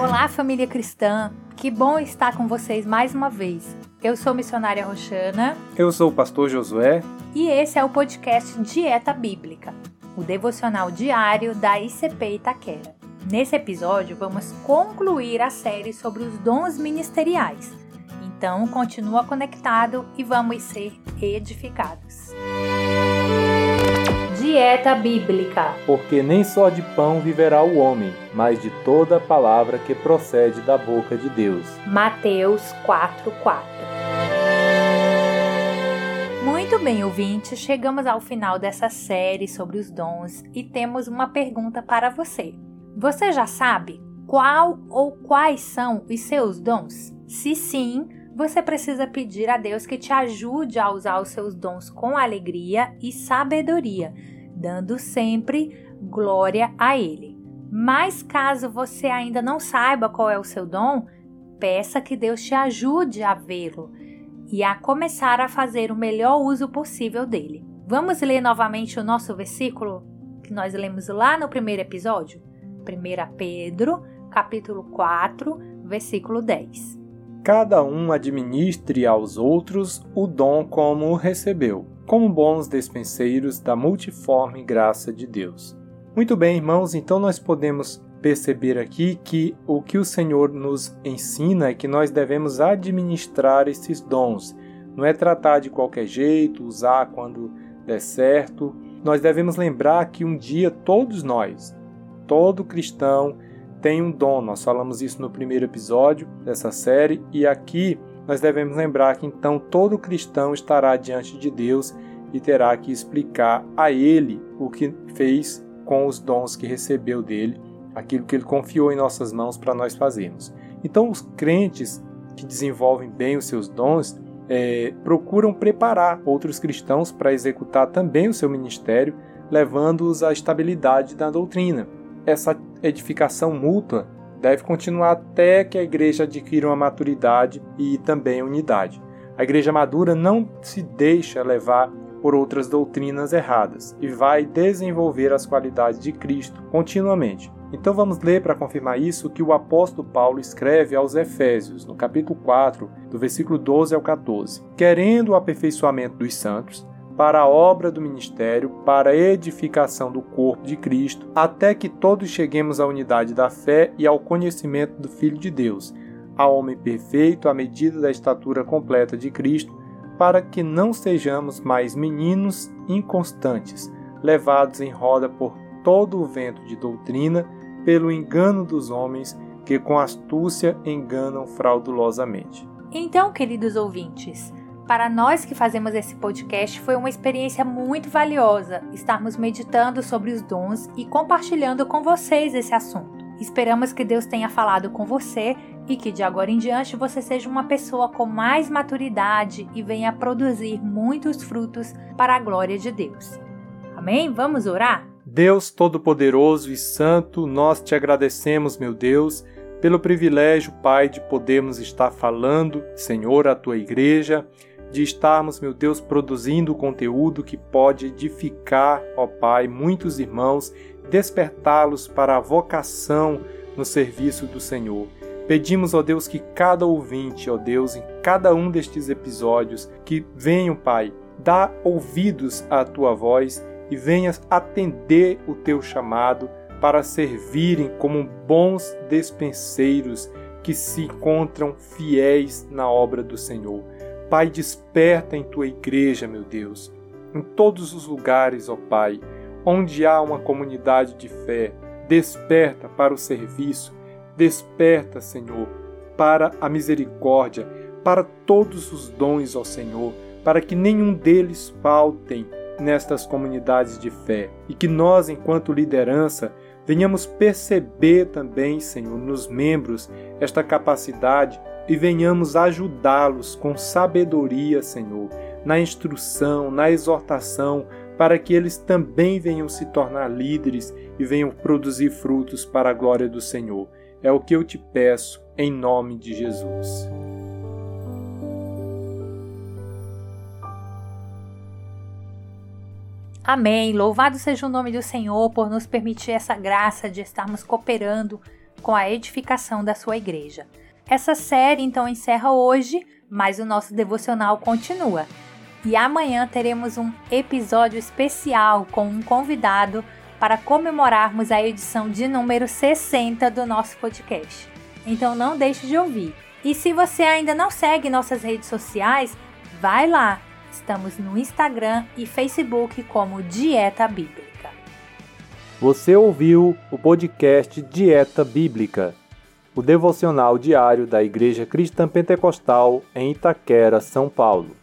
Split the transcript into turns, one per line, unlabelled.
Olá, família cristã! Que bom estar com vocês mais uma vez. Eu sou missionária Roxana.
Eu sou o pastor Josué.
E esse é o podcast Dieta Bíblica, o devocional diário da ICP Itaquera. Nesse episódio, vamos concluir a série sobre os dons ministeriais. Então, continua conectado e vamos ser edificados. Dieta Bíblica.
Porque nem só de pão viverá o homem, mas de toda palavra que procede da boca de Deus.
Mateus 4:4. Muito bem, ouvintes, chegamos ao final dessa série sobre os dons e temos uma pergunta para você. Você já sabe qual ou quais são os seus dons? Se sim, você precisa pedir a Deus que te ajude a usar os seus dons com alegria e sabedoria, dando sempre glória a Ele. Mas caso você ainda não saiba qual é o seu dom, peça que Deus te ajude a vê-lo e a começar a fazer o melhor uso possível dele. Vamos ler novamente o nosso versículo que nós lemos lá no primeiro episódio? 1 Pedro, capítulo 4, versículo 10
cada um administre aos outros o dom como recebeu, como bons despenseiros da multiforme graça de Deus. Muito bem, irmãos, então nós podemos perceber aqui que o que o Senhor nos ensina é que nós devemos administrar esses dons. Não é tratar de qualquer jeito, usar quando der certo. Nós devemos lembrar que um dia todos nós, todo cristão, tem um dom. Nós falamos isso no primeiro episódio dessa série e aqui nós devemos lembrar que então todo cristão estará diante de Deus e terá que explicar a ele o que fez com os dons que recebeu dele, aquilo que ele confiou em nossas mãos para nós fazermos. Então, os crentes que desenvolvem bem os seus dons é, procuram preparar outros cristãos para executar também o seu ministério, levando-os à estabilidade da doutrina essa edificação mútua deve continuar até que a igreja adquira uma maturidade e também unidade. A igreja madura não se deixa levar por outras doutrinas erradas e vai desenvolver as qualidades de Cristo continuamente. Então vamos ler para confirmar isso que o apóstolo Paulo escreve aos Efésios, no capítulo 4, do versículo 12 ao 14. Querendo o aperfeiçoamento dos santos, para a obra do ministério, para a edificação do corpo de Cristo, até que todos cheguemos à unidade da fé e ao conhecimento do Filho de Deus, ao homem perfeito à medida da estatura completa de Cristo, para que não sejamos mais meninos inconstantes, levados em roda por todo o vento de doutrina, pelo engano dos homens que com astúcia enganam fraudulosamente.
Então, queridos ouvintes, para nós que fazemos esse podcast, foi uma experiência muito valiosa estarmos meditando sobre os dons e compartilhando com vocês esse assunto. Esperamos que Deus tenha falado com você e que de agora em diante você seja uma pessoa com mais maturidade e venha produzir muitos frutos para a glória de Deus. Amém? Vamos orar?
Deus Todo-Poderoso e Santo, nós te agradecemos, meu Deus, pelo privilégio, Pai, de podermos estar falando, Senhor, à tua igreja de estarmos, meu Deus, produzindo conteúdo que pode edificar, ó Pai, muitos irmãos, despertá-los para a vocação no serviço do Senhor. Pedimos, ó Deus, que cada ouvinte, ó Deus, em cada um destes episódios, que venham, Pai, dar ouvidos à tua voz e venhas atender o teu chamado para servirem como bons despenseiros que se encontram fiéis na obra do Senhor. Pai, desperta em tua igreja, meu Deus, em todos os lugares, ó Pai, onde há uma comunidade de fé, desperta para o serviço, desperta, Senhor, para a misericórdia, para todos os dons, ó Senhor, para que nenhum deles faltem nestas comunidades de fé. E que nós, enquanto liderança, venhamos perceber também, Senhor, nos membros esta capacidade e venhamos ajudá-los com sabedoria, Senhor, na instrução, na exortação, para que eles também venham se tornar líderes e venham produzir frutos para a glória do Senhor. É o que eu te peço, em nome de Jesus.
Amém. Louvado seja o nome do Senhor por nos permitir essa graça de estarmos cooperando com a edificação da sua igreja. Essa série então encerra hoje, mas o nosso devocional continua. E amanhã teremos um episódio especial com um convidado para comemorarmos a edição de número 60 do nosso podcast. Então não deixe de ouvir. E se você ainda não segue nossas redes sociais, vai lá. Estamos no Instagram e Facebook como Dieta Bíblica.
Você ouviu o podcast Dieta Bíblica, o devocional diário da Igreja Cristã Pentecostal em Itaquera, São Paulo.